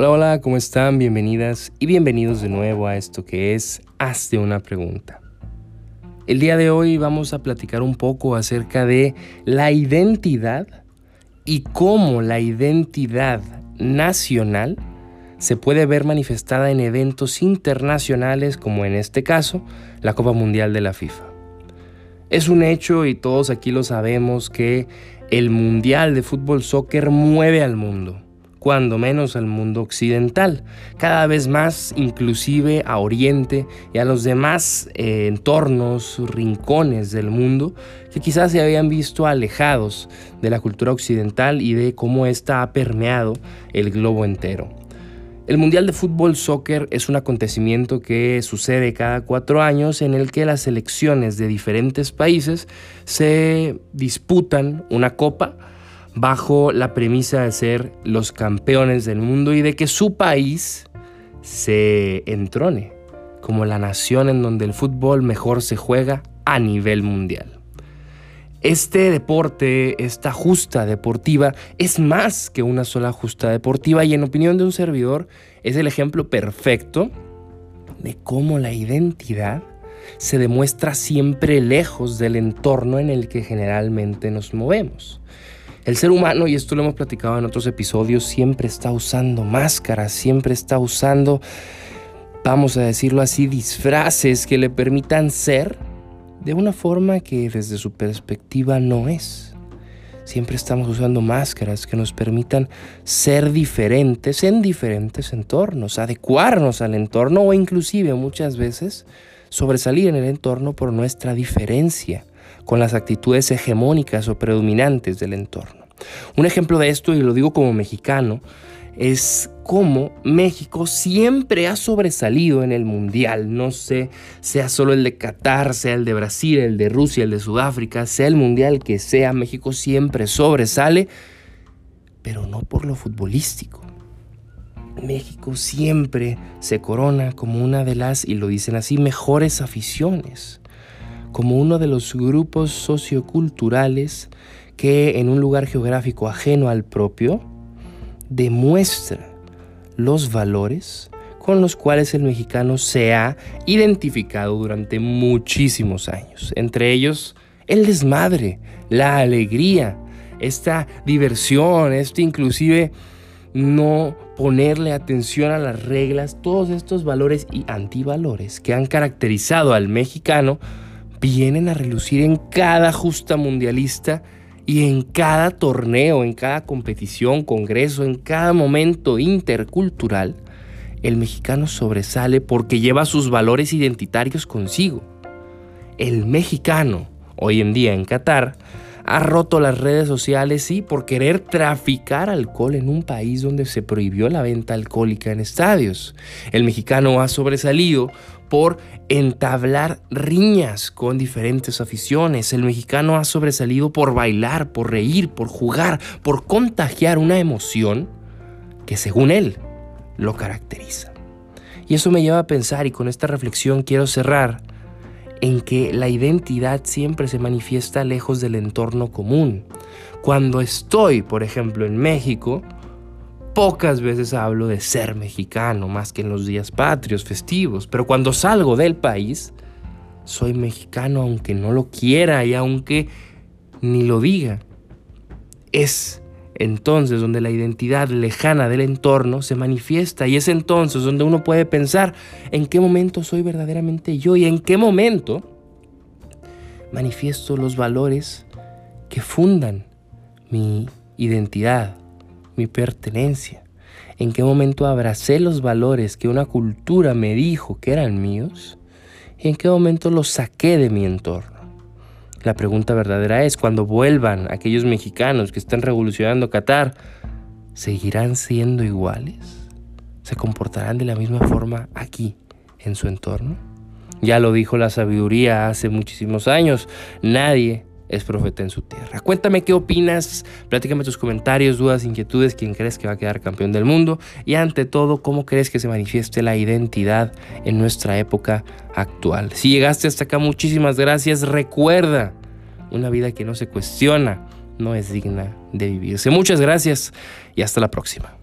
Hola, hola, ¿cómo están? Bienvenidas y bienvenidos de nuevo a esto que es Hazte una pregunta. El día de hoy vamos a platicar un poco acerca de la identidad y cómo la identidad nacional se puede ver manifestada en eventos internacionales como en este caso la Copa Mundial de la FIFA. Es un hecho y todos aquí lo sabemos que el Mundial de Fútbol Soccer mueve al mundo cuando menos al mundo occidental, cada vez más inclusive a Oriente y a los demás eh, entornos, rincones del mundo que quizás se habían visto alejados de la cultura occidental y de cómo ésta ha permeado el globo entero. El Mundial de Fútbol Soccer es un acontecimiento que sucede cada cuatro años en el que las selecciones de diferentes países se disputan una copa bajo la premisa de ser los campeones del mundo y de que su país se entrone como la nación en donde el fútbol mejor se juega a nivel mundial. Este deporte, esta justa deportiva, es más que una sola justa deportiva y en opinión de un servidor es el ejemplo perfecto de cómo la identidad se demuestra siempre lejos del entorno en el que generalmente nos movemos. El ser humano, y esto lo hemos platicado en otros episodios, siempre está usando máscaras, siempre está usando, vamos a decirlo así, disfraces que le permitan ser de una forma que desde su perspectiva no es. Siempre estamos usando máscaras que nos permitan ser diferentes en diferentes entornos, adecuarnos al entorno o inclusive muchas veces sobresalir en el entorno por nuestra diferencia con las actitudes hegemónicas o predominantes del entorno. Un ejemplo de esto, y lo digo como mexicano, es cómo México siempre ha sobresalido en el mundial. No sé, sea solo el de Qatar, sea el de Brasil, el de Rusia, el de Sudáfrica, sea el mundial que sea, México siempre sobresale, pero no por lo futbolístico. México siempre se corona como una de las, y lo dicen así, mejores aficiones como uno de los grupos socioculturales que en un lugar geográfico ajeno al propio demuestra los valores con los cuales el mexicano se ha identificado durante muchísimos años. Entre ellos, el desmadre, la alegría, esta diversión, este inclusive no ponerle atención a las reglas, todos estos valores y antivalores que han caracterizado al mexicano vienen a relucir en cada justa mundialista y en cada torneo, en cada competición, congreso, en cada momento intercultural, el mexicano sobresale porque lleva sus valores identitarios consigo. El mexicano, hoy en día en Qatar, ha roto las redes sociales, y por querer traficar alcohol en un país donde se prohibió la venta alcohólica en estadios. El mexicano ha sobresalido por entablar riñas con diferentes aficiones. El mexicano ha sobresalido por bailar, por reír, por jugar, por contagiar una emoción que según él lo caracteriza. Y eso me lleva a pensar, y con esta reflexión quiero cerrar, en que la identidad siempre se manifiesta lejos del entorno común. Cuando estoy, por ejemplo, en México, pocas veces hablo de ser mexicano, más que en los días patrios, festivos, pero cuando salgo del país, soy mexicano aunque no lo quiera y aunque ni lo diga. Es entonces donde la identidad lejana del entorno se manifiesta y es entonces donde uno puede pensar en qué momento soy verdaderamente yo y en qué momento manifiesto los valores que fundan mi identidad, mi pertenencia. En qué momento abracé los valores que una cultura me dijo que eran míos y en qué momento los saqué de mi entorno. La pregunta verdadera es, cuando vuelvan aquellos mexicanos que están revolucionando Qatar, ¿seguirán siendo iguales? ¿Se comportarán de la misma forma aquí, en su entorno? Ya lo dijo la sabiduría hace muchísimos años, nadie es profeta en su tierra. Cuéntame qué opinas, platícame tus comentarios, dudas, inquietudes, quién crees que va a quedar campeón del mundo y ante todo, cómo crees que se manifieste la identidad en nuestra época actual. Si llegaste hasta acá, muchísimas gracias. Recuerda, una vida que no se cuestiona no es digna de vivirse. Muchas gracias y hasta la próxima.